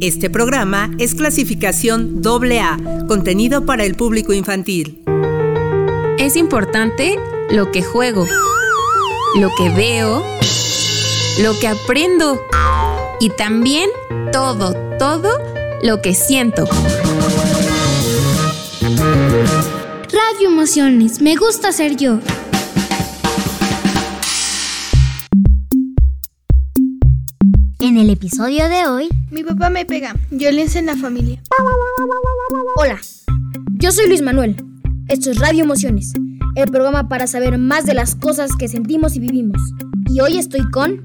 Este programa es clasificación AA, contenido para el público infantil. Es importante lo que juego, lo que veo, lo que aprendo y también todo, todo lo que siento. Radio Emociones, me gusta ser yo. En el episodio de hoy, mi papá me pega, violencia en la familia. Hola, yo soy Luis Manuel. Esto es Radio Emociones, el programa para saber más de las cosas que sentimos y vivimos. Y hoy estoy con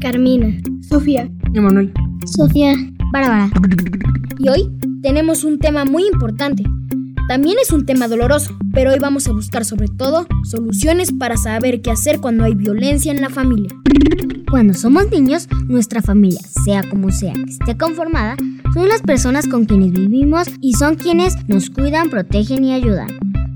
Carmina, Sofía, Emanuel, Sofía, Bárbara. Y hoy tenemos un tema muy importante. También es un tema doloroso, pero hoy vamos a buscar sobre todo soluciones para saber qué hacer cuando hay violencia en la familia. Cuando somos niños, nuestra familia, sea como sea que esté conformada, son las personas con quienes vivimos y son quienes nos cuidan, protegen y ayudan.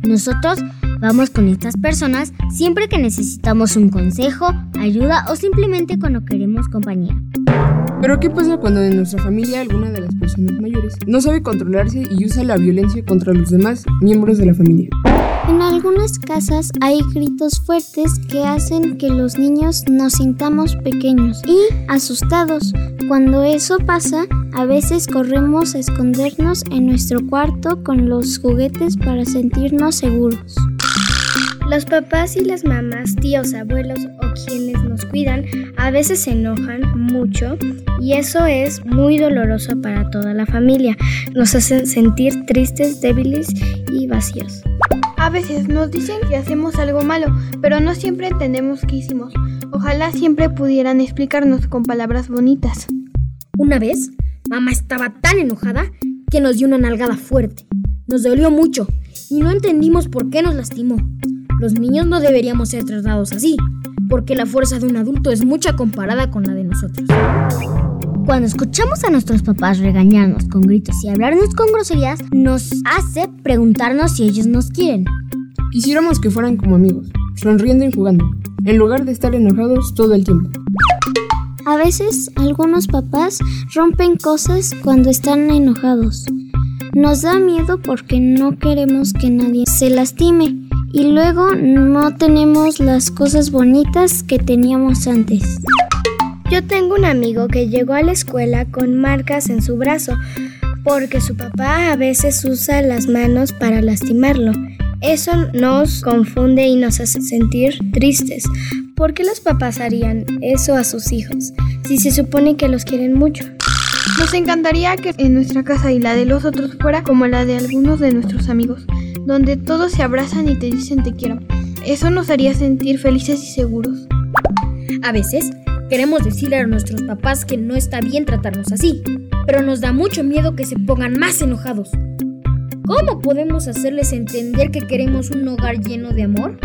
Nosotros vamos con estas personas siempre que necesitamos un consejo, ayuda o simplemente cuando queremos compañía. Pero ¿qué pasa cuando en nuestra familia alguna de las personas mayores no sabe controlarse y usa la violencia contra los demás miembros de la familia? En algunas casas hay gritos fuertes que hacen que los niños nos sintamos pequeños y asustados. Cuando eso pasa, a veces corremos a escondernos en nuestro cuarto con los juguetes para sentirnos seguros. Los papás y las mamás, tíos, abuelos o quienes nos cuidan a veces se enojan mucho y eso es muy doloroso para toda la familia. Nos hacen sentir tristes, débiles y vacíos. A veces nos dicen que hacemos algo malo, pero no siempre entendemos qué hicimos. Ojalá siempre pudieran explicarnos con palabras bonitas. Una vez, mamá estaba tan enojada que nos dio una nalgada fuerte. Nos dolió mucho y no entendimos por qué nos lastimó. Los niños no deberíamos ser tratados así, porque la fuerza de un adulto es mucha comparada con la de nosotros. Cuando escuchamos a nuestros papás regañarnos con gritos y hablarnos con groserías, nos hace preguntarnos si ellos nos quieren. Quisiéramos que fueran como amigos, sonriendo y jugando, en lugar de estar enojados todo el tiempo. A veces algunos papás rompen cosas cuando están enojados. Nos da miedo porque no queremos que nadie se lastime y luego no tenemos las cosas bonitas que teníamos antes. Yo tengo un amigo que llegó a la escuela con marcas en su brazo porque su papá a veces usa las manos para lastimarlo. Eso nos confunde y nos hace sentir tristes. ¿Por qué los papás harían eso a sus hijos si se supone que los quieren mucho? Nos encantaría que en nuestra casa y la de los otros fuera como la de algunos de nuestros amigos, donde todos se abrazan y te dicen te quiero. Eso nos haría sentir felices y seguros. A veces queremos decirle a nuestros papás que no está bien tratarnos así, pero nos da mucho miedo que se pongan más enojados. ¿Cómo podemos hacerles entender que queremos un hogar lleno de amor?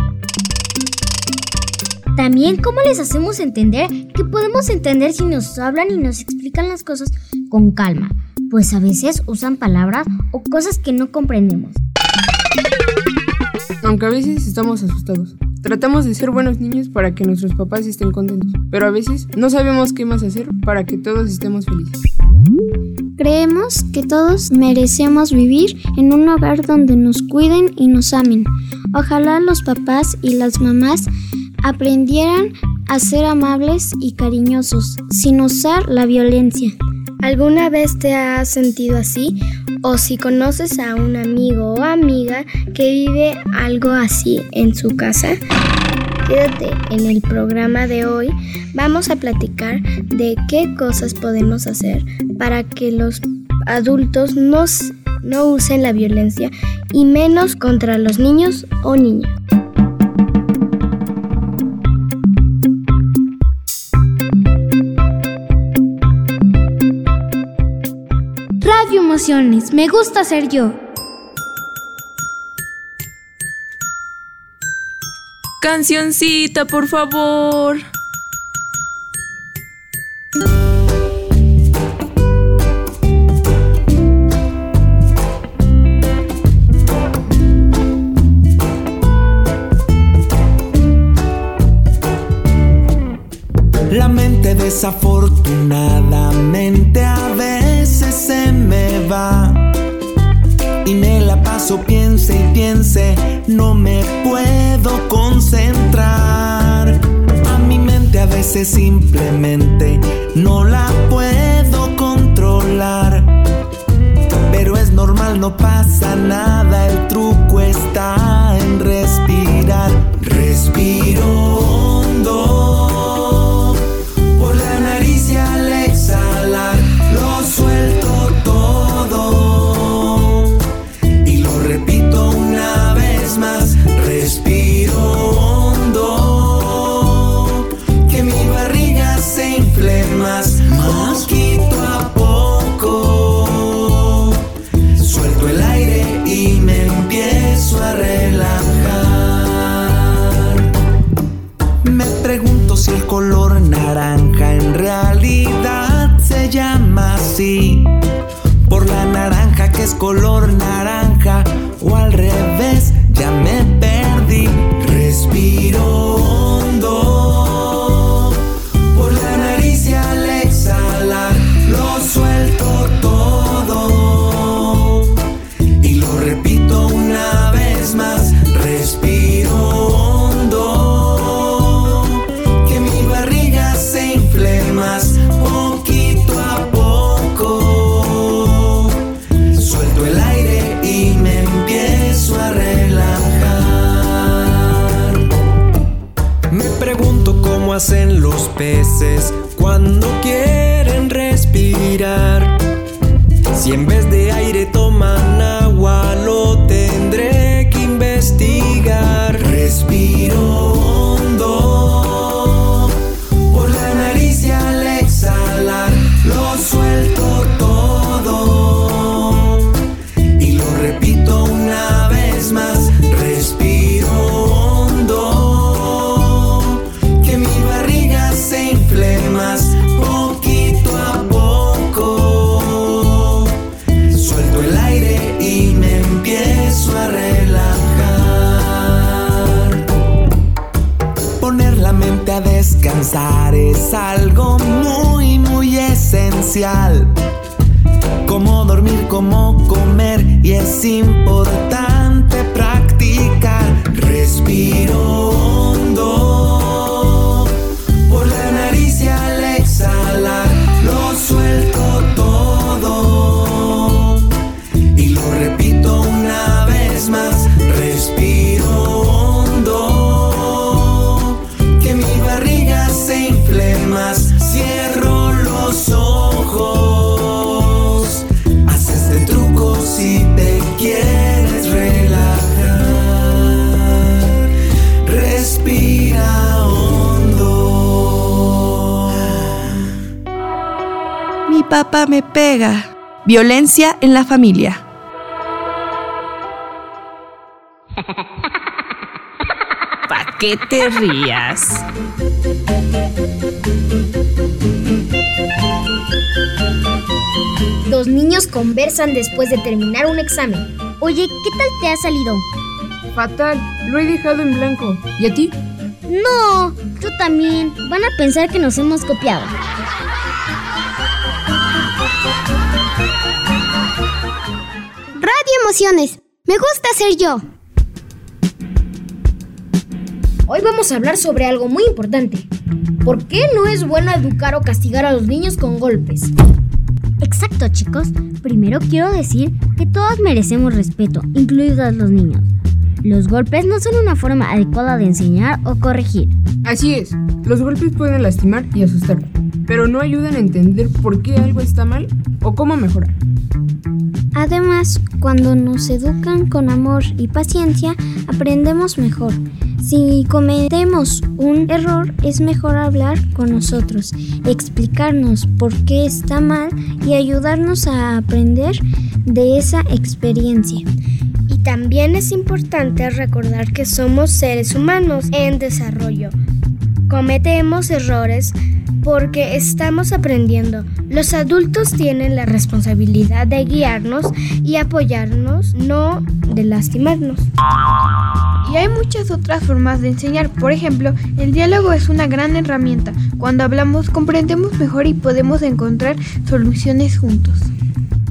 También, ¿cómo les hacemos entender que podemos entender si nos hablan y nos explican las cosas con calma? Pues a veces usan palabras o cosas que no comprendemos. Aunque a veces estamos asustados. Tratamos de ser buenos niños para que nuestros papás estén contentos, pero a veces no sabemos qué más hacer para que todos estemos felices. Creemos que todos merecemos vivir en un hogar donde nos cuiden y nos amen. Ojalá los papás y las mamás aprendieran a ser amables y cariñosos sin usar la violencia. ¿Alguna vez te has sentido así? O si conoces a un amigo o amiga que vive algo así en su casa, quédate en el programa de hoy. Vamos a platicar de qué cosas podemos hacer para que los adultos no, usen la violencia y menos contra los niños o niñas. Emociones, me gusta ser yo. Cancioncita, por favor. La mente desafortunadamente paso piense y piense, no me puedo concentrar. A mi mente a veces simplemente no la puedo controlar. Pero es normal, no pasa nada, el truco está en respirar. Respiro Si en vez de aire toman agua, lo tendré que investigar. Respiro Como dormir, como comer y es importante practicar. Respiro quieres relajar. Respira hondo. Mi papá me pega. Violencia en la familia. ¿Para qué te rías? Los niños conversan después de terminar un examen. Oye, ¿qué tal te ha salido? Fatal, lo he dejado en blanco. ¿Y a ti? No, yo también. Van a pensar que nos hemos copiado. Radio Emociones. Me gusta ser yo. Hoy vamos a hablar sobre algo muy importante. ¿Por qué no es bueno educar o castigar a los niños con golpes? Exacto, chicos. Primero quiero decir que todos merecemos respeto, incluidos los niños. Los golpes no son una forma adecuada de enseñar o corregir. Así es, los golpes pueden lastimar y asustar, pero no ayudan a entender por qué algo está mal o cómo mejorar. Además, cuando nos educan con amor y paciencia, aprendemos mejor. Si cometemos un error, es mejor hablar con nosotros, explicarnos por qué está mal y ayudarnos a aprender de esa experiencia. Y también es importante recordar que somos seres humanos en desarrollo. Cometemos errores porque estamos aprendiendo. Los adultos tienen la responsabilidad de guiarnos y apoyarnos, no de lastimarnos. Y hay muchas otras formas de enseñar. Por ejemplo, el diálogo es una gran herramienta. Cuando hablamos comprendemos mejor y podemos encontrar soluciones juntos.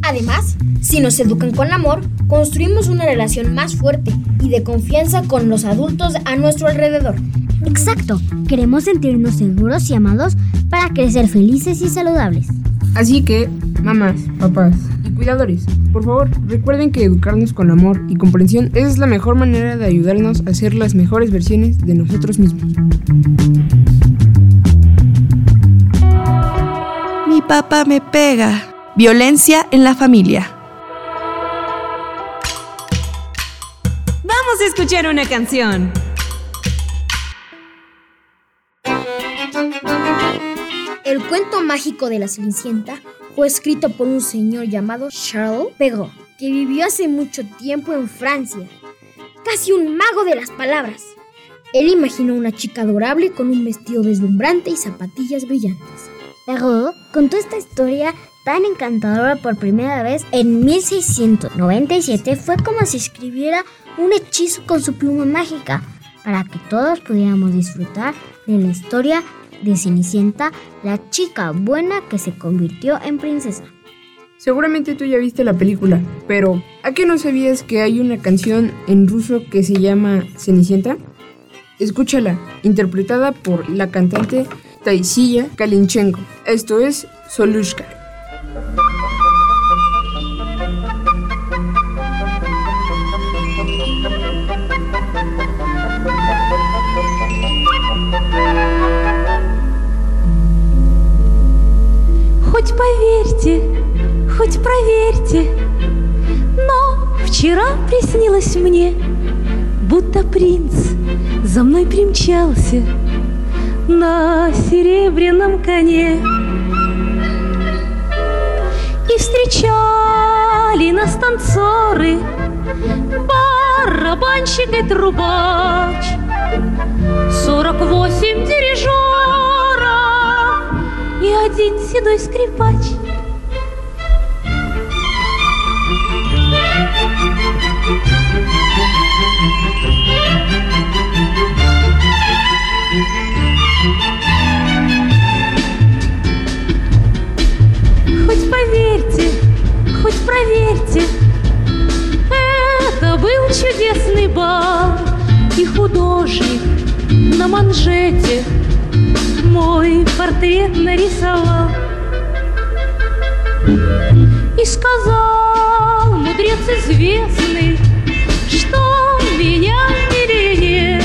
Además, si nos educan con amor, construimos una relación más fuerte y de confianza con los adultos a nuestro alrededor. Exacto, queremos sentirnos seguros y amados para crecer felices y saludables. Así que, mamás, papás cuidadores, por favor, recuerden que educarnos con amor y comprensión es la mejor manera de ayudarnos a ser las mejores versiones de nosotros mismos. Mi papá me pega. Violencia en la familia. Vamos a escuchar una canción. El cuento mágico de la Cenicienta fue escrito por un señor llamado Charles Perrault, que vivió hace mucho tiempo en Francia. Casi un mago de las palabras. Él imaginó una chica adorable con un vestido deslumbrante y zapatillas brillantes. Perrault contó esta historia tan encantadora por primera vez en 1697 fue como si escribiera un hechizo con su pluma mágica para que todos pudiéramos disfrutar de la historia de Cenicienta, la chica buena que se convirtió en princesa. Seguramente tú ya viste la película, pero ¿a qué no sabías que hay una canción en ruso que se llama Cenicienta? Escúchala, interpretada por la cantante Taisiya Kalinchenko. Esto es Solushka. Хоть поверьте, хоть проверьте, но вчера приснилось мне, будто принц за мной примчался на серебряном коне. И встречали нас танцоры, барабанщик и трубач, сорок восемь дирижеров и один седой скрипач. Хоть поверьте, хоть проверьте, это был чудесный бал, и художник на манжете мой портрет нарисовал И сказал мудрец известный, что меня милее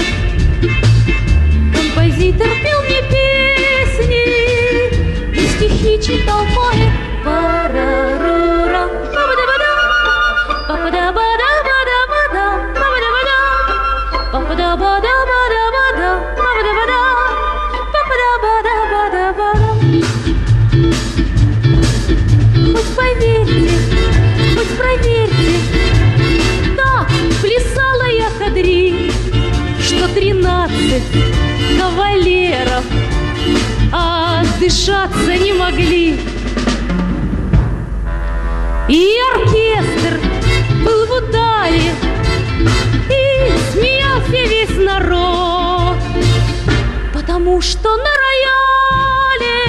Композитор пел мне песни и стихи читал отдышаться не могли. И оркестр был в ударе, и смеялся весь народ, потому что на рояле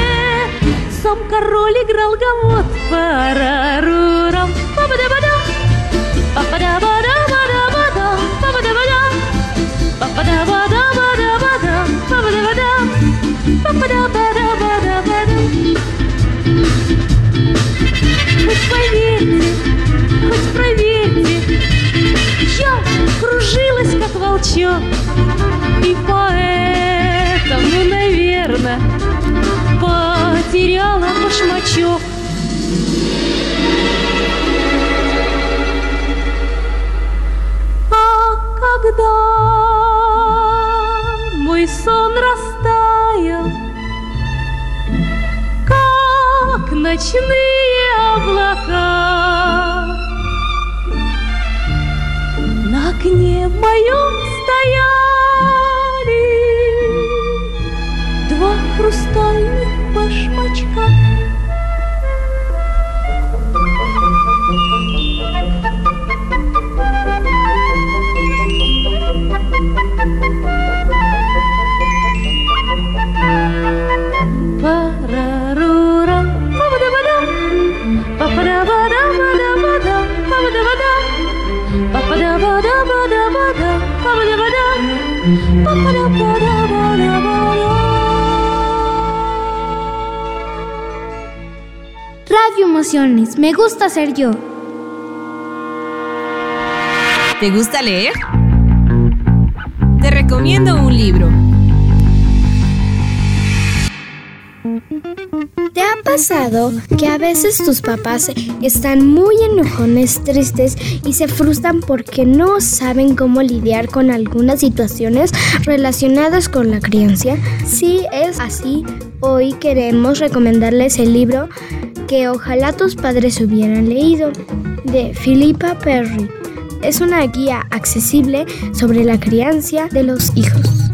сам король играл гавот. Парарурам, волчок, и поэтому, наверное, потеряла башмачок. А когда мой сон растаял, как ночные облака, на окне моем Radio Emociones, me gusta ser yo. ¿Te gusta leer? Te recomiendo un libro. ¿Te ha pasado que a veces tus papás están muy enojones, tristes y se frustran porque no saben cómo lidiar con algunas situaciones relacionadas con la crianza? Si es así, hoy queremos recomendarles el libro que ojalá tus padres hubieran leído, de Philippa Perry. Es una guía accesible sobre la crianza de los hijos.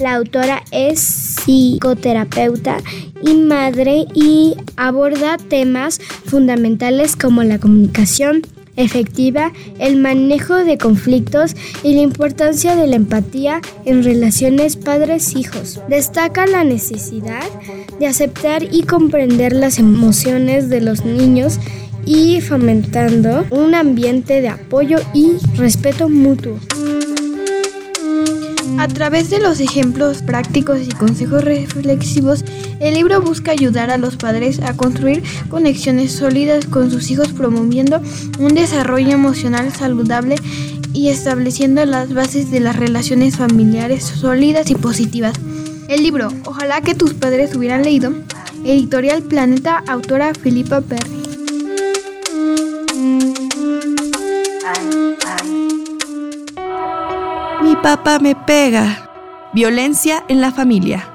La autora es psicoterapeuta y madre y aborda temas fundamentales como la comunicación efectiva, el manejo de conflictos y la importancia de la empatía en relaciones padres-hijos. Destaca la necesidad de aceptar y comprender las emociones de los niños y fomentando un ambiente de apoyo y respeto mutuo. A través de los ejemplos prácticos y consejos reflexivos, el libro busca ayudar a los padres a construir conexiones sólidas con sus hijos promoviendo un desarrollo emocional saludable y estableciendo las bases de las relaciones familiares sólidas y positivas. El libro, ojalá que tus padres hubieran leído, editorial Planeta, autora Filipa Perry. Papá me pega. Violencia en la familia.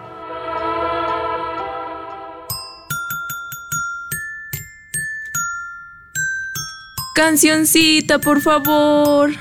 Cancioncita, por favor.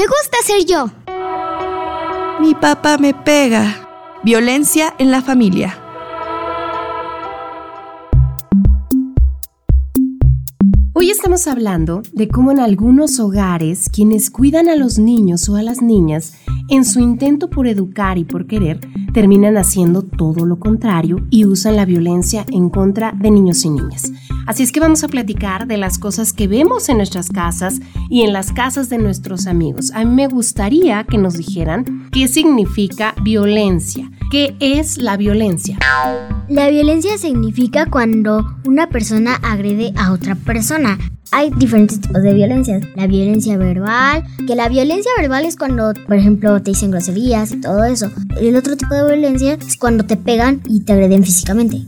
Me gusta ser yo. Mi papá me pega. Violencia en la familia. Hoy estamos hablando de cómo en algunos hogares quienes cuidan a los niños o a las niñas, en su intento por educar y por querer, terminan haciendo todo lo contrario y usan la violencia en contra de niños y niñas. Así es que vamos a platicar de las cosas que vemos en nuestras casas y en las casas de nuestros amigos. A mí me gustaría que nos dijeran qué significa violencia. ¿Qué es la violencia? La violencia significa cuando una persona agrede a otra persona. Hay diferentes tipos de violencia. La violencia verbal, que la violencia verbal es cuando, por ejemplo, te dicen groserías y todo eso. El otro tipo de violencia es cuando te pegan y te agreden físicamente.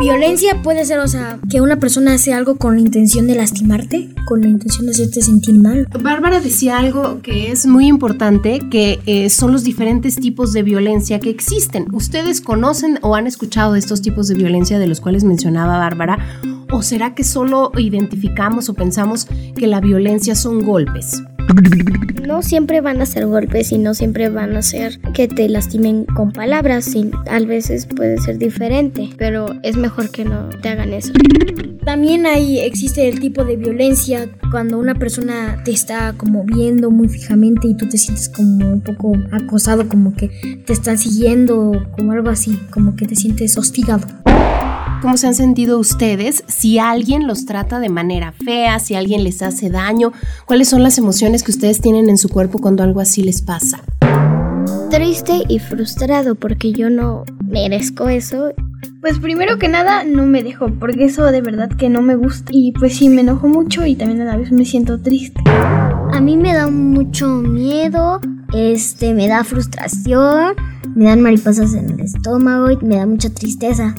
Violencia puede ser, o sea, que una persona hace algo con la intención de lastimarte, con la intención de hacerte sentir mal. Bárbara decía algo que es muy importante, que eh, son los diferentes tipos de violencia que existen. ¿Ustedes conocen o han escuchado de estos tipos de violencia de los cuales mencionaba Bárbara? ¿O será que solo identificamos o pensamos que la violencia son golpes? No siempre van a ser golpes y no siempre van a ser que te lastimen con palabras. Y a veces puede ser diferente, pero es mejor que no te hagan eso. También ahí existe el tipo de violencia cuando una persona te está como viendo muy fijamente y tú te sientes como un poco acosado, como que te están siguiendo, como algo así, como que te sientes hostigado. ¿Cómo se han sentido ustedes? Si alguien los trata de manera fea, si alguien les hace daño, ¿cuáles son las emociones que ustedes tienen en su cuerpo cuando algo así les pasa? Triste y frustrado porque yo no merezco eso. Pues primero que nada no me dejo porque eso de verdad que no me gusta y pues sí me enojo mucho y también a la vez me siento triste. A mí me da mucho miedo, este, me da frustración, me dan mariposas en el estómago y me da mucha tristeza.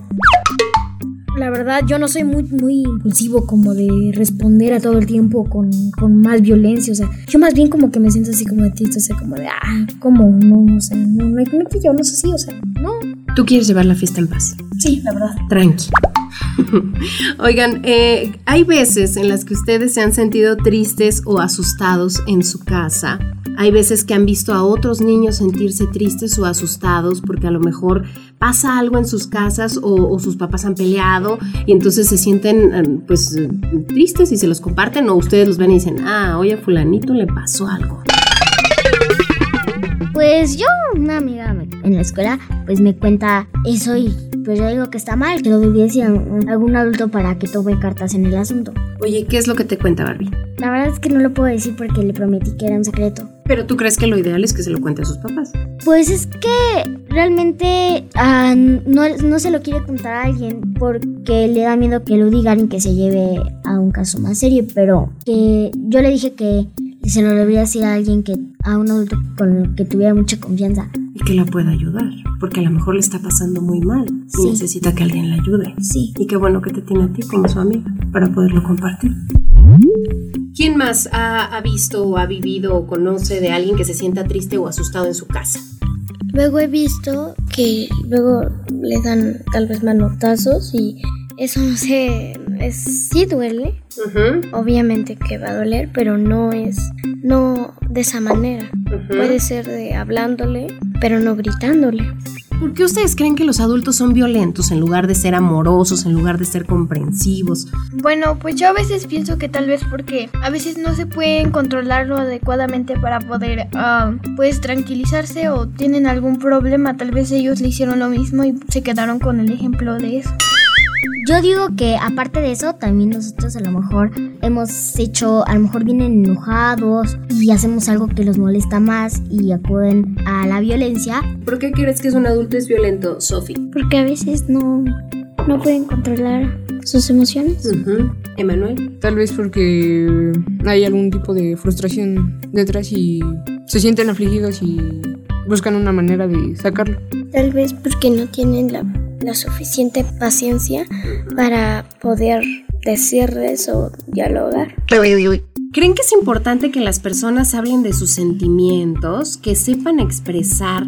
La verdad, yo no soy muy, muy impulsivo como de responder a todo el tiempo con, con más violencia. O sea, yo más bien como que me siento así como de triste, o sea, como de, ah, ¿cómo? No, o sea, no, no, no que yo no sé así, o sea, no. ¿Tú quieres llevar la fiesta en paz? Sí, la verdad. Tranqui. Oigan, eh, hay veces en las que ustedes se han sentido tristes o asustados en su casa. Hay veces que han visto a otros niños sentirse tristes o asustados porque a lo mejor pasa algo en sus casas o, o sus papás han peleado y entonces se sienten eh, pues tristes y se los comparten o ustedes los ven y dicen, ah, oye, a fulanito le pasó algo. Pues yo, una amiga en la escuela, pues me cuenta eso y pues yo digo que está mal, que lo decir a algún adulto para que tome cartas en el asunto. Oye, ¿qué es lo que te cuenta Barbie? La verdad es que no lo puedo decir porque le prometí que era un secreto. Pero tú crees que lo ideal es que se lo cuente a sus papás. Pues es que realmente ah, no, no se lo quiere contar a alguien porque le da miedo que lo digan y que se lleve a un caso más serio, pero que yo le dije que se lo debería decir a alguien que a un adulto con el que tuviera mucha confianza. Y que la pueda ayudar, porque a lo mejor le está pasando muy mal y Sí. necesita que alguien la ayude. Sí. Y qué bueno que te tiene a ti como su amiga para poderlo compartir. ¿Quién más ha, ha visto o ha vivido o conoce de alguien que se sienta triste o asustado en su casa? Luego he visto que luego le dan tal vez manotazos y eso no sé, es, sí duele. Obviamente que va a doler, pero no es, no de esa manera. Puede ser de hablándole, pero no gritándole. ¿Por qué ustedes creen que los adultos son violentos en lugar de ser amorosos, en lugar de ser comprensivos? Bueno, pues yo a veces pienso que tal vez porque a veces no se pueden controlarlo adecuadamente para poder ah, pues tranquilizarse o tienen algún problema, tal vez ellos le hicieron lo mismo y se quedaron con el ejemplo de eso. Yo digo que aparte de eso, también nosotros a lo mejor hemos hecho, a lo mejor vienen enojados y hacemos algo que los molesta más y acuden a la violencia. ¿Por qué crees que es un adulto es violento, Sophie? Porque a veces no, no pueden controlar sus emociones. Emanuel. Tal vez porque hay algún tipo de frustración detrás y se sienten afligidos y buscan una manera de sacarlo. Tal vez porque no tienen la, la suficiente paciencia para poder decirles o dialogar. ¿Creen que es importante que las personas hablen de sus sentimientos, que sepan expresar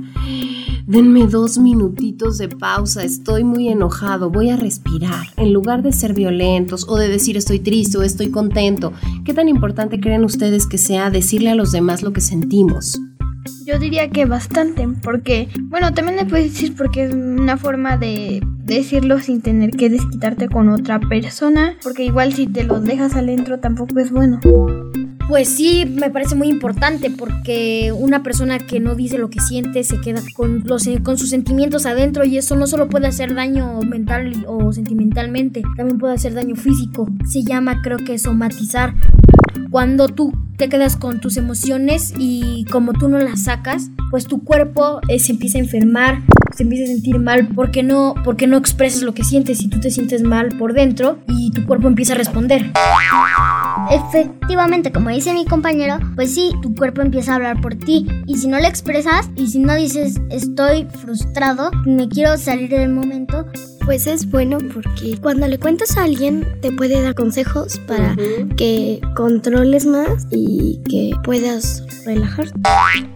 denme dos minutitos de pausa, estoy muy enojado, voy a respirar. En lugar de ser violentos o de decir estoy triste o estoy contento, ¿qué tan importante creen ustedes que sea decirle a los demás lo que sentimos? Yo diría que bastante, porque, bueno, también le puedes decir porque es una forma de decirlo sin tener que desquitarte con otra persona, porque igual si te lo dejas adentro tampoco es bueno. Pues sí, me parece muy importante porque una persona que no dice lo que siente se queda con, los, con sus sentimientos adentro y eso no solo puede hacer daño mental o sentimentalmente, también puede hacer daño físico. Se llama creo que somatizar. Cuando tú te quedas con tus emociones y como tú no las sacas, pues tu cuerpo eh, se empieza a enfermar, se empieza a sentir mal porque no, porque no expresas lo que sientes y tú te sientes mal por dentro y tu cuerpo empieza a responder. Efectivamente, como dice mi compañero, pues sí, tu cuerpo empieza a hablar por ti y si no lo expresas y si no dices estoy frustrado, me quiero salir del momento, pues es bueno porque cuando le cuentas a alguien te puede dar consejos para que controles más y que puedas relajarte.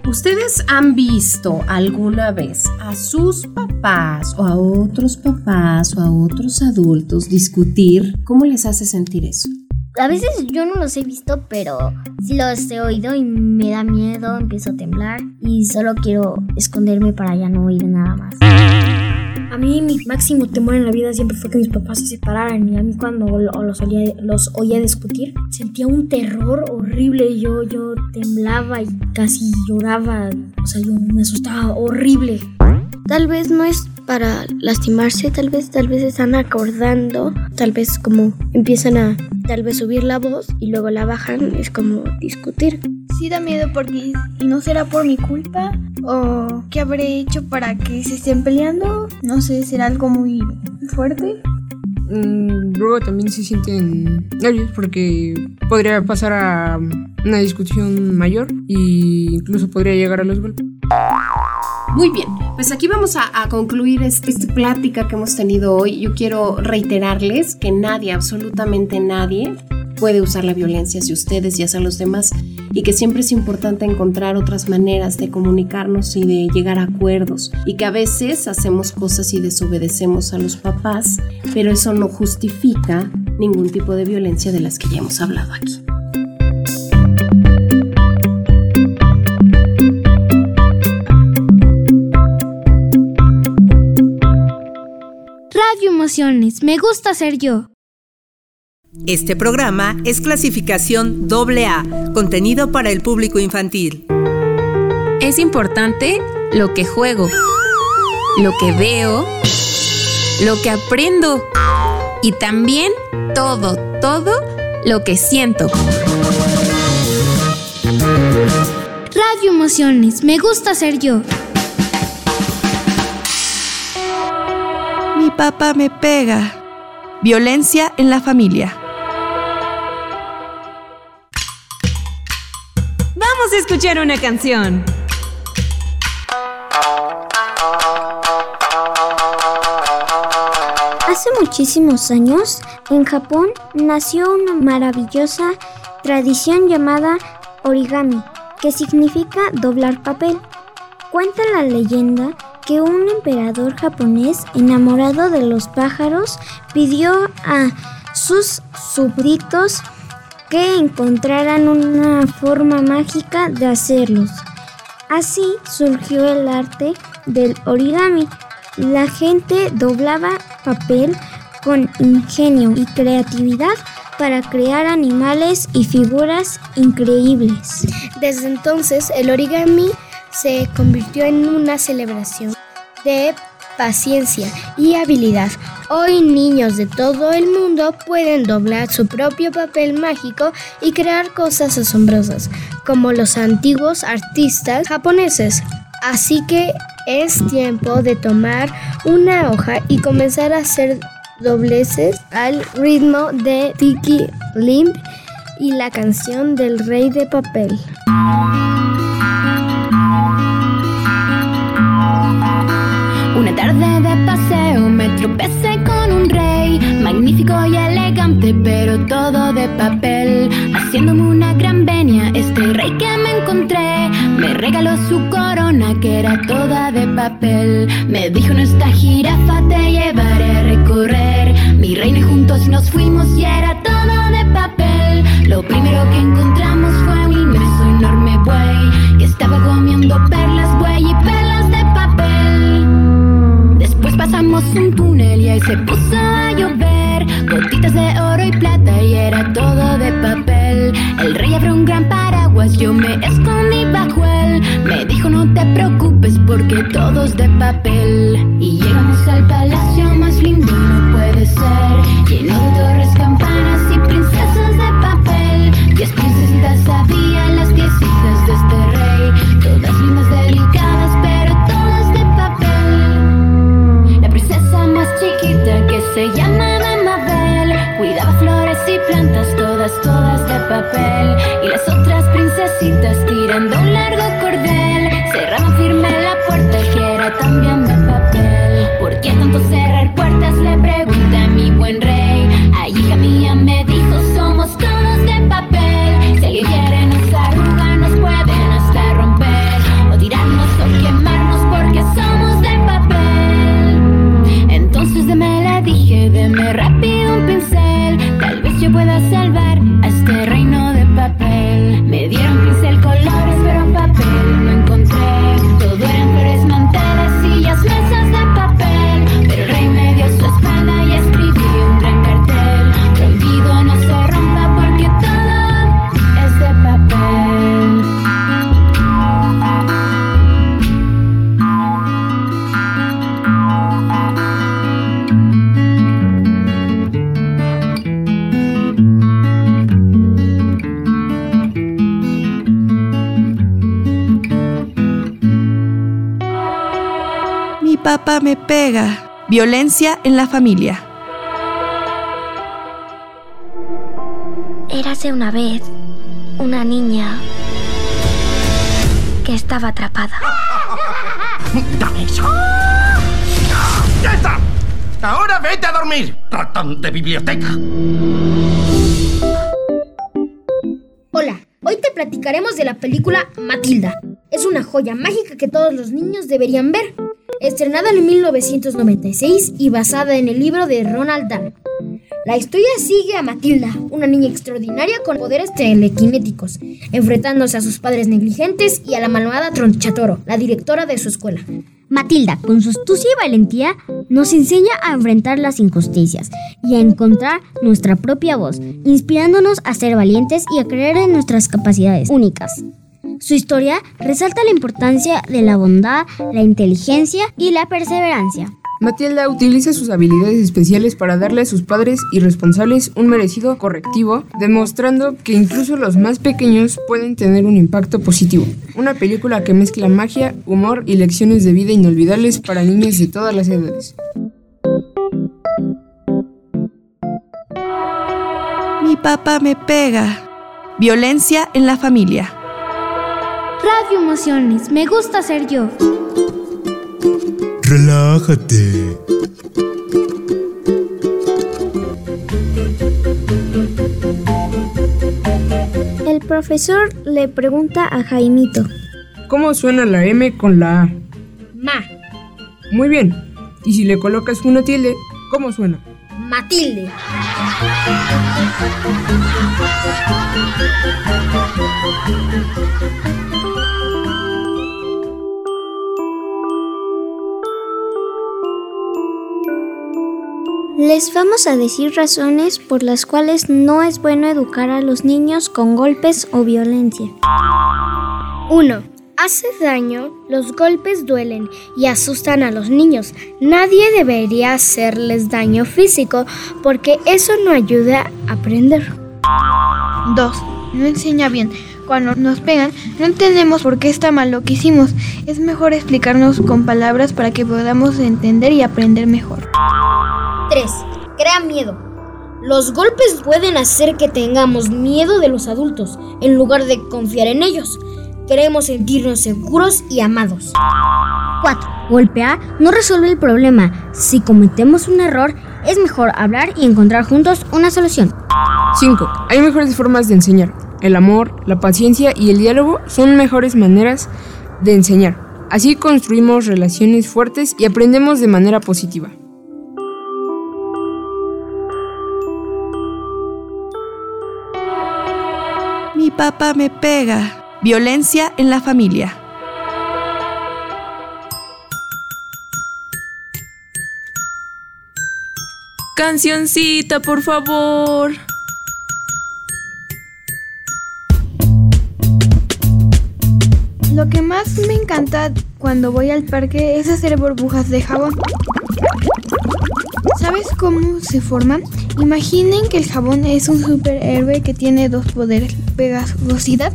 ¿Ustedes han visto alguna vez a sus papás o a otros papás o a otros adultos discutir? ¿Cómo les hace sentir eso? A veces yo no los he visto, pero sí los he oído y me da miedo, empiezo a temblar y solo quiero esconderme para ya no oír nada más. A mí mi máximo temor en la vida siempre fue que mis papás se separaran y a mí cuando los oía, los oía discutir sentía un terror horrible. Yo, yo temblaba y casi lloraba. O sea, yo me asustaba horrible. Tal vez no es para lastimarse, tal vez, tal vez están acordando, tal vez como empiezan a tal vez subir la voz y luego la bajan, es como discutir. Sí da miedo porque ¿y no será por mi culpa? ¿O qué habré hecho para que se estén peleando? No sé, será algo muy fuerte. Mm, luego también se sienten nervios porque podría pasar a una discusión mayor e incluso podría llegar a los golpes. Muy bien, pues aquí vamos a, a concluir este, esta plática que hemos tenido hoy. Yo quiero reiterarles que nadie, absolutamente nadie, puede usar la violencia hacia ustedes y hacia los demás y que siempre es importante encontrar otras maneras de comunicarnos y de llegar a acuerdos y que a veces hacemos cosas y desobedecemos a los papás, pero eso no justifica ningún tipo de violencia de las que ya hemos hablado aquí. Radio Emociones, me gusta ser yo. Este programa es clasificación AA, contenido para el público infantil. Es importante lo que juego, lo que veo, lo que aprendo y también todo, todo lo que siento. Radio Emociones, me gusta ser yo. Mi papá me pega. Violencia en la familia. Escuchar una canción. Hace muchísimos años, en Japón nació una maravillosa tradición llamada origami, que significa doblar papel. Cuenta la leyenda que un emperador japonés enamorado de los pájaros pidió a sus súbditos que encontraran una forma mágica de hacerlos. Así surgió el arte del origami. La gente doblaba papel con ingenio y creatividad para crear animales y figuras increíbles. Desde entonces el origami se convirtió en una celebración de paciencia y habilidad. Hoy niños de todo el mundo pueden doblar su propio papel mágico y crear cosas asombrosas, como los antiguos artistas japoneses. Así que es tiempo de tomar una hoja y comenzar a hacer dobleces al ritmo de Tiki Limp y la canción del rey de papel. Una tarde de tropecé con un rey, magnífico y elegante, pero todo de papel. Haciéndome una gran venia, este rey que me encontré me regaló su corona que era toda de papel. Me dijo en esta jirafa te llevaré a recorrer. Mi reina y juntos nos fuimos y era todo de papel. Lo primero que encontramos fue un inmenso enorme buey que estaba comiendo perlas, buey pasamos un túnel y ahí se puso a llover. Gotitas de oro y plata y era todo de papel. El rey abrió un gran paraguas, yo me escondí bajo él. Me dijo no te preocupes porque todo es de papel. Y llegamos al palacio más lindo, no puede ser. Lleno de chiquita que se llama Mabel. Cuidaba flores y plantas, todas, todas de papel. Y las otras princesitas tirando un largo cordel. Cerraban firme la puerta que era también de papel. ¿Por qué tanto cerrar puertas? Le pregunté a mi buen rey. Ay, hija mía, me dijo, somos todos de papel Si alguien quiere papá me pega. Violencia en la familia. Érase una vez una niña que estaba atrapada. ¡Dame eso! ¡Ya está! ¡Ahora vete a dormir! ¡Ratón de biblioteca! Hola, hoy te platicaremos de la película Matilda. Es una joya mágica que todos los niños deberían ver. Estrenada en 1996 y basada en el libro de Ronald Dahl. La historia sigue a Matilda, una niña extraordinaria con poderes telequinéticos, enfrentándose a sus padres negligentes y a la malvada Tronchatoro, la directora de su escuela. Matilda, con su astucia y valentía, nos enseña a enfrentar las injusticias y a encontrar nuestra propia voz, inspirándonos a ser valientes y a creer en nuestras capacidades únicas. Su historia resalta la importancia de la bondad, la inteligencia y la perseverancia. Matilda utiliza sus habilidades especiales para darle a sus padres irresponsables un merecido correctivo, demostrando que incluso los más pequeños pueden tener un impacto positivo. Una película que mezcla magia, humor y lecciones de vida inolvidables para niños de todas las edades. Mi papá me pega. Violencia en la familia. Radio Emociones, me gusta ser yo. Relájate. El profesor le pregunta a Jaimito. ¿Cómo suena la M con la A? Ma, Muy bien. Y si le colocas una tilde, ¿cómo suena? Matilde. Les vamos a decir razones por las cuales no es bueno educar a los niños con golpes o violencia. 1. Hace daño, los golpes duelen y asustan a los niños. Nadie debería hacerles daño físico porque eso no ayuda a aprender. 2. No enseña bien. Cuando nos pegan, no entendemos por qué está mal lo que hicimos. Es mejor explicarnos con palabras para que podamos entender y aprender mejor. 3. Crea miedo. Los golpes pueden hacer que tengamos miedo de los adultos en lugar de confiar en ellos. Queremos sentirnos seguros y amados. 4. Golpear no resuelve el problema. Si cometemos un error, es mejor hablar y encontrar juntos una solución. 5. Hay mejores formas de enseñar. El amor, la paciencia y el diálogo son mejores maneras de enseñar. Así construimos relaciones fuertes y aprendemos de manera positiva. Papá me pega. Violencia en la familia. Cancioncita, por favor. Lo que más me encanta cuando voy al parque es hacer burbujas de jabón. ¿Sabes cómo se forman? Imaginen que el jabón es un superhéroe que tiene dos poderes, pegajosidad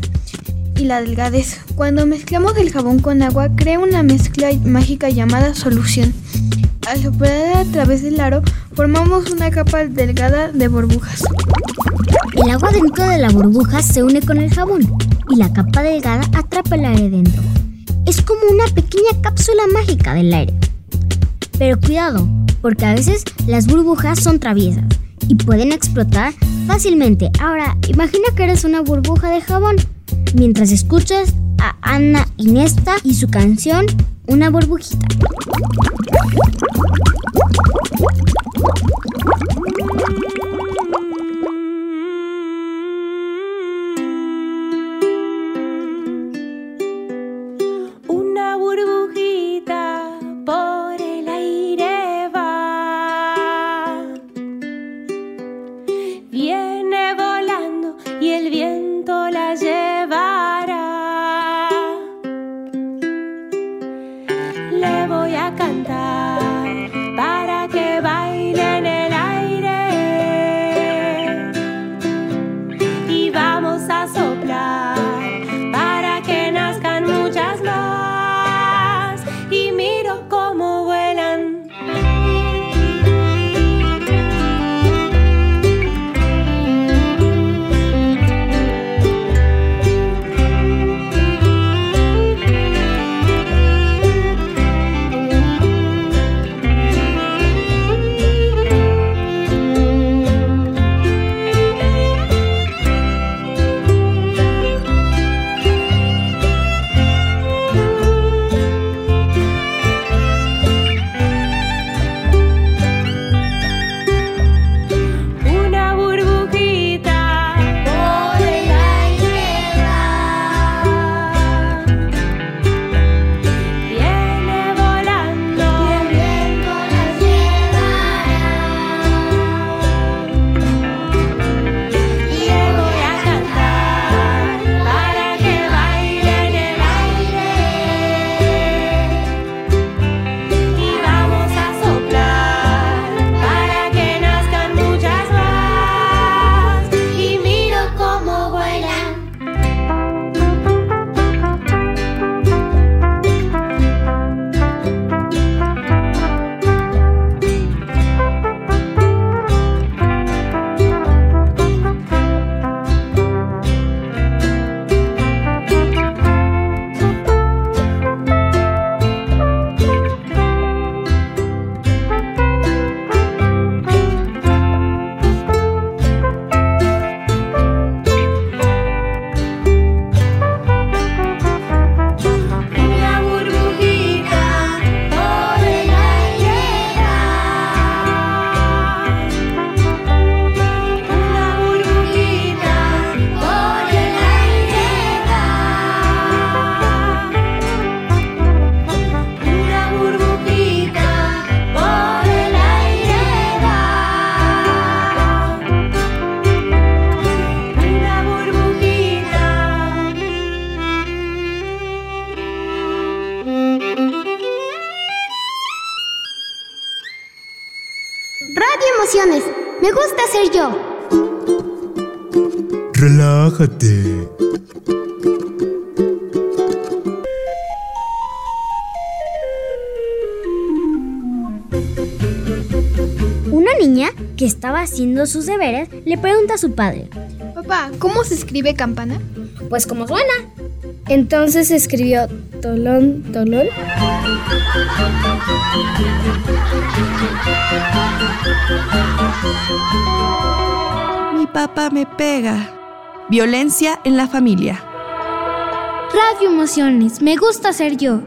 y la delgadez. Cuando mezclamos el jabón con agua, crea una mezcla mágica llamada solución. Al soplar a través del aro, formamos una capa delgada de burbujas. El agua dentro de la burbuja se une con el jabón y la capa delgada atrapa el aire dentro. Es como una pequeña cápsula mágica del aire. Pero cuidado, porque a veces las burbujas son traviesas y pueden explotar fácilmente. Ahora, imagina que eres una burbuja de jabón mientras escuchas a Ana Inesta y su canción Una burbujita. sus deberes, le pregunta a su padre. Papá, ¿cómo se escribe campana? Pues como suena. Entonces escribió Tolón, Tolón. Mi papá me pega. Violencia en la familia. Radio Emociones, me gusta ser yo.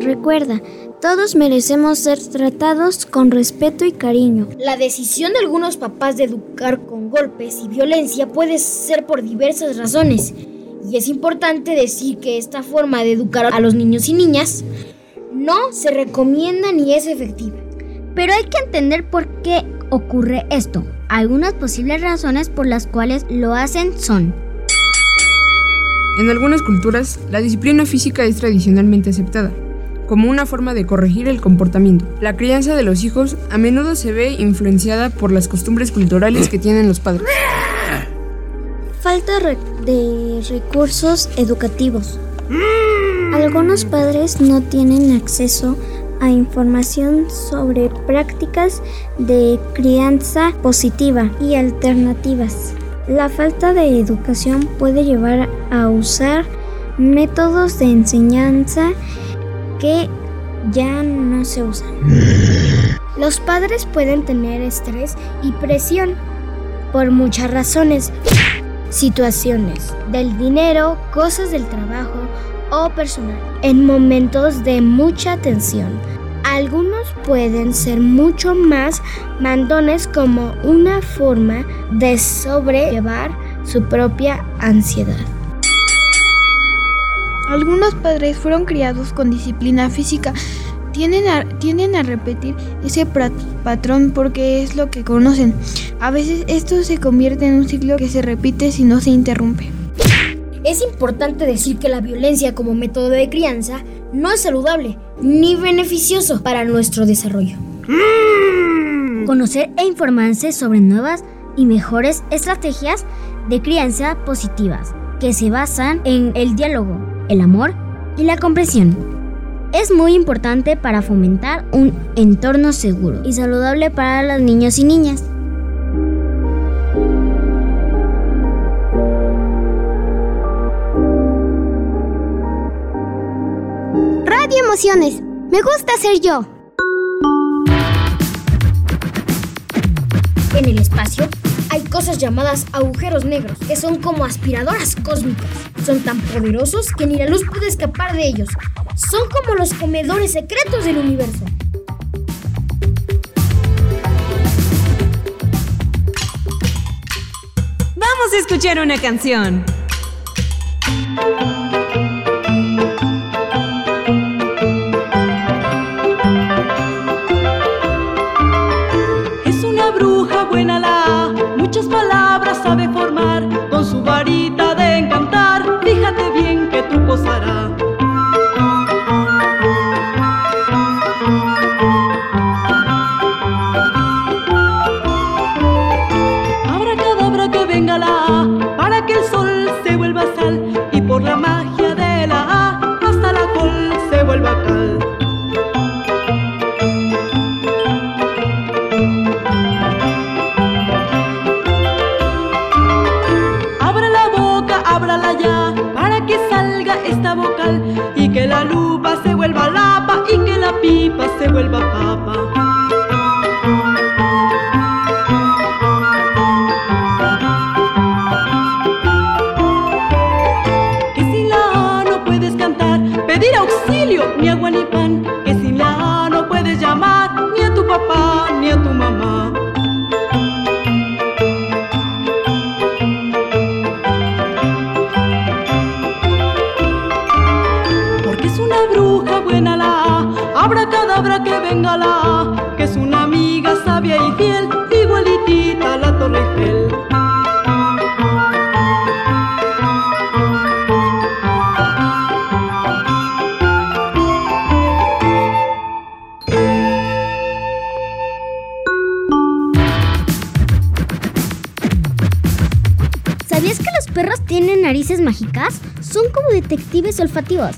Recuerda, todos merecemos ser tratados con respeto y cariño. La decisión de algunos papás de educar con golpes y violencia puede ser por diversas razones. Y es importante decir que esta forma de educar a los niños y niñas no se recomienda ni es efectiva. Pero hay que entender por qué ocurre esto. Algunas posibles razones por las cuales lo hacen son En algunas culturas, la disciplina física es tradicionalmente aceptada como una forma de corregir el comportamiento. La crianza de los hijos a menudo se ve influenciada por las costumbres culturales que tienen los padres. Falta de recursos educativos. Algunos padres no tienen acceso a información sobre prácticas de crianza positiva y alternativas. La falta de educación puede llevar a usar métodos de enseñanza que ya no se usan. Los padres pueden tener estrés y presión por muchas razones. Situaciones del dinero, cosas del trabajo o personal. En momentos de mucha tensión. Algunos pueden ser mucho más mandones como una forma de sobrellevar su propia ansiedad. Algunos padres fueron criados con disciplina física. Tienden a, tienden a repetir ese patrón porque es lo que conocen. A veces esto se convierte en un ciclo que se repite si no se interrumpe. Es importante decir que la violencia como método de crianza no es saludable ni beneficioso para nuestro desarrollo. conocer e informarse sobre nuevas y mejores estrategias de crianza positivas que se basan en el diálogo, el amor y la comprensión. Es muy importante para fomentar un entorno seguro y saludable para los niños y niñas. Radio Emociones. Me gusta ser yo. En el espacio cosas llamadas agujeros negros, que son como aspiradoras cósmicas. Son tan poderosos que ni la luz puede escapar de ellos. Son como los comedores secretos del universo. Vamos a escuchar una canción. Igualitita la Torre. ¿Sabías que los perros tienen narices mágicas? Son como detectives olfativos.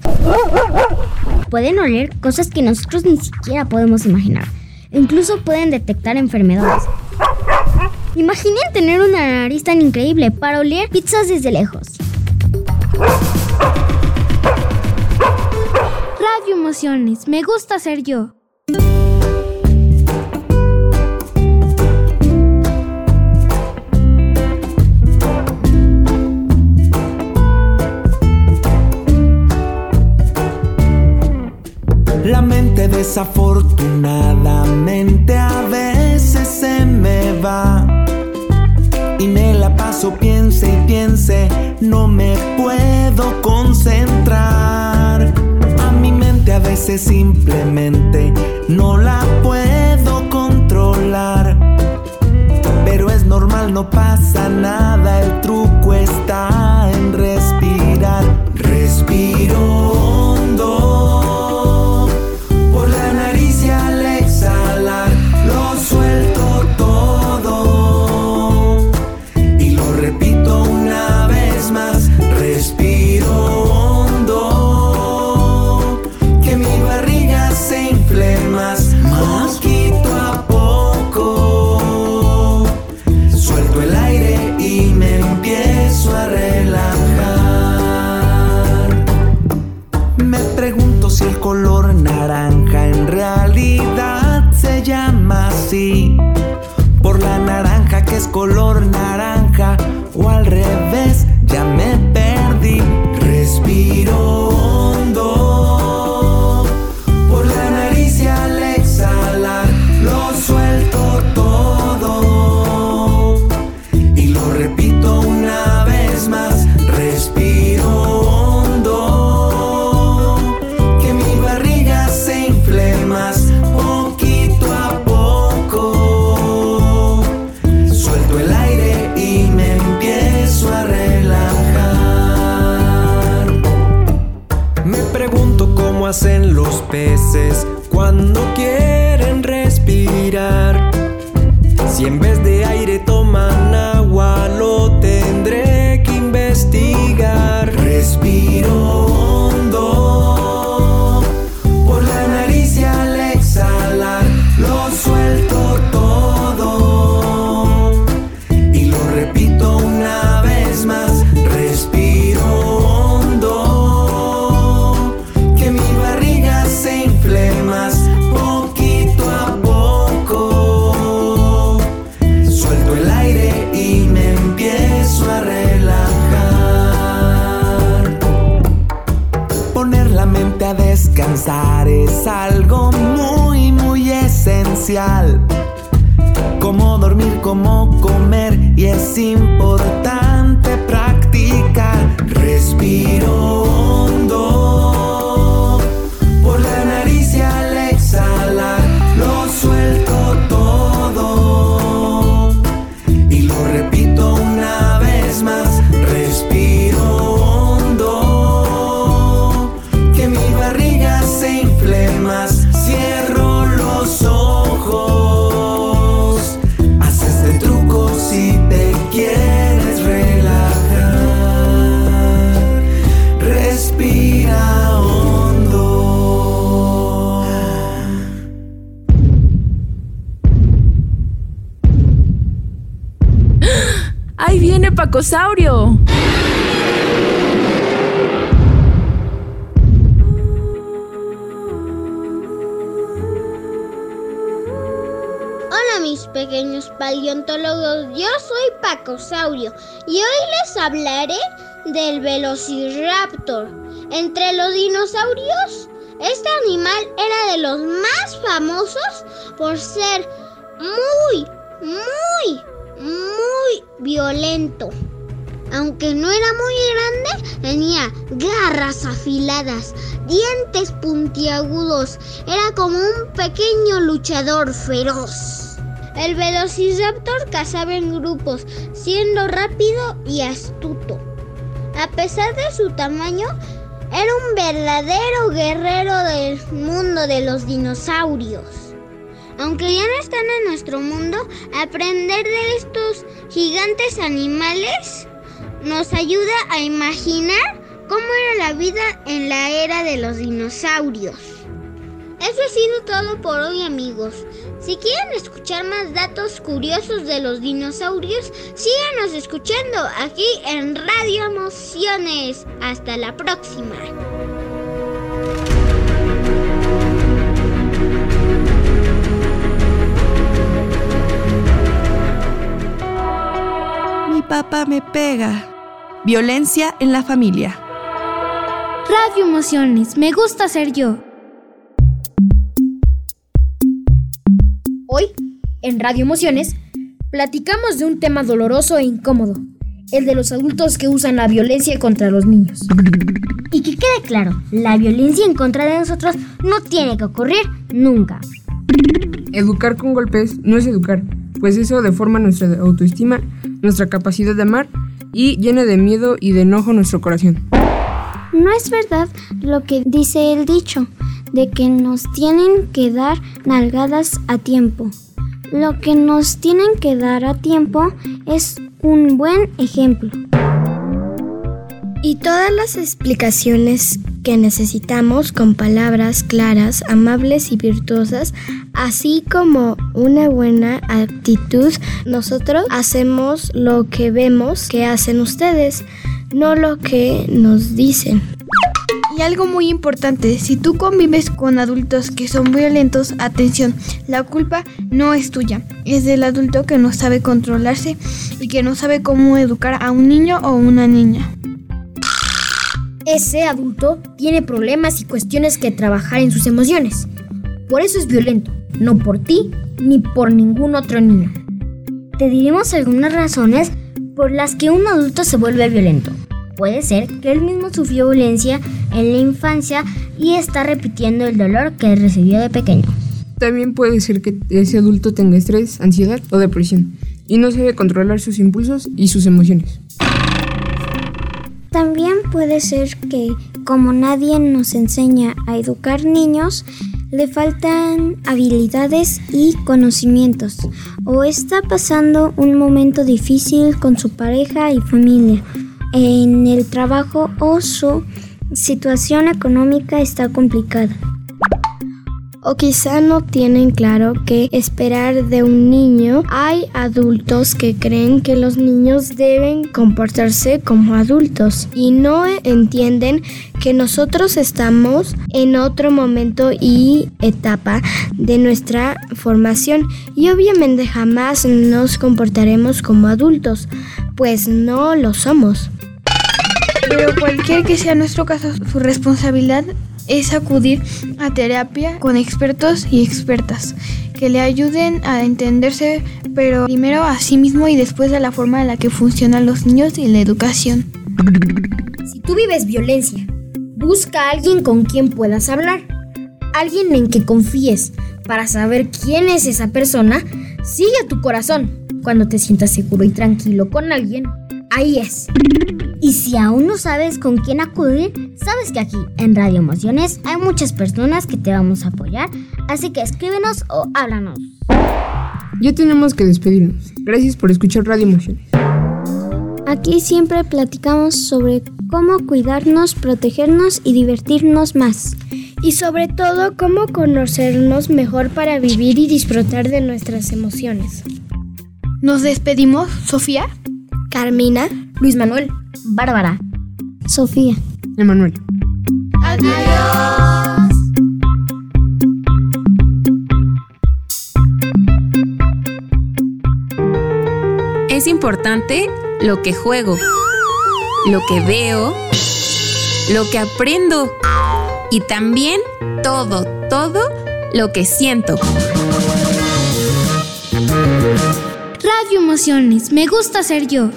Pueden oler cosas que nosotros ni siquiera podemos imaginar. Incluso pueden detectar enfermedades. Imaginen tener una nariz tan increíble para oler pizzas desde lejos. Radio Emociones. Me gusta ser yo. desafortunadamente piense no me puedo concentrar. A mi mente a veces simplemente no la puedo controlar. Pero es normal, no pasa nada, el truco está en respirar. Respiro Y hoy les hablaré del Velociraptor. Entre los dinosaurios, este animal era de los más famosos por ser muy, muy, muy violento. Aunque no era muy grande, tenía garras afiladas, dientes puntiagudos. Era como un pequeño luchador feroz. El Velociraptor cazaba en grupos, siendo rápido y astuto. A pesar de su tamaño, era un verdadero guerrero del mundo de los dinosaurios. Aunque ya no están en nuestro mundo, aprender de estos gigantes animales nos ayuda a imaginar cómo era la vida en la era de los dinosaurios. Eso ha sido todo por hoy amigos. Si quieren escuchar más datos curiosos de los dinosaurios, síganos escuchando aquí en Radio Emociones. Hasta la próxima. Mi papá me pega. Violencia en la familia. Radio Emociones, me gusta ser yo. En Radio Emociones, platicamos de un tema doloroso e incómodo, el de los adultos que usan la violencia contra los niños. Y que quede claro, la violencia en contra de nosotros no tiene que ocurrir nunca. Educar con golpes no es educar, pues eso deforma nuestra autoestima, nuestra capacidad de amar y llena de miedo y de enojo nuestro corazón. No es verdad lo que dice el dicho, de que nos tienen que dar nalgadas a tiempo. Lo que nos tienen que dar a tiempo es un buen ejemplo. Y todas las explicaciones que necesitamos con palabras claras, amables y virtuosas, así como una buena actitud, nosotros hacemos lo que vemos que hacen ustedes, no lo que nos dicen. Y algo muy importante, si tú convives con adultos que son violentos, atención, la culpa no es tuya, es del adulto que no sabe controlarse y que no sabe cómo educar a un niño o una niña. Ese adulto tiene problemas y cuestiones que trabajar en sus emociones. Por eso es violento, no por ti ni por ningún otro niño. Te diremos algunas razones por las que un adulto se vuelve violento. Puede ser que él mismo sufrió violencia en la infancia y está repitiendo el dolor que recibió de pequeño. También puede ser que ese adulto tenga estrés, ansiedad o depresión y no sabe controlar sus impulsos y sus emociones. También puede ser que, como nadie nos enseña a educar niños, le faltan habilidades y conocimientos, o está pasando un momento difícil con su pareja y familia, en el trabajo o su situación económica está complicada. O quizá no tienen claro qué esperar de un niño. Hay adultos que creen que los niños deben comportarse como adultos y no entienden que nosotros estamos en otro momento y etapa de nuestra formación y obviamente jamás nos comportaremos como adultos, pues no lo somos. Pero cualquier que sea nuestro caso, su responsabilidad es acudir a terapia con expertos y expertas que le ayuden a entenderse, pero primero a sí mismo y después a la forma en la que funcionan los niños y la educación. Si tú vives violencia, busca a alguien con quien puedas hablar, alguien en que confíes para saber quién es esa persona. Sigue tu corazón. Cuando te sientas seguro y tranquilo con alguien, ahí es. Y si aún no sabes con quién acudir, sabes que aquí en Radio Emociones hay muchas personas que te vamos a apoyar, así que escríbenos o háblanos. Ya tenemos que despedirnos. Gracias por escuchar Radio Emociones. Aquí siempre platicamos sobre cómo cuidarnos, protegernos y divertirnos más. Y sobre todo cómo conocernos mejor para vivir y disfrutar de nuestras emociones. Nos despedimos, Sofía, Carmina, Luis Manuel, Bárbara, Sofía, Emanuel. Adiós. Es importante lo que juego, lo que veo, lo que aprendo y también todo, todo lo que siento. Emociones, me gusta ser yo.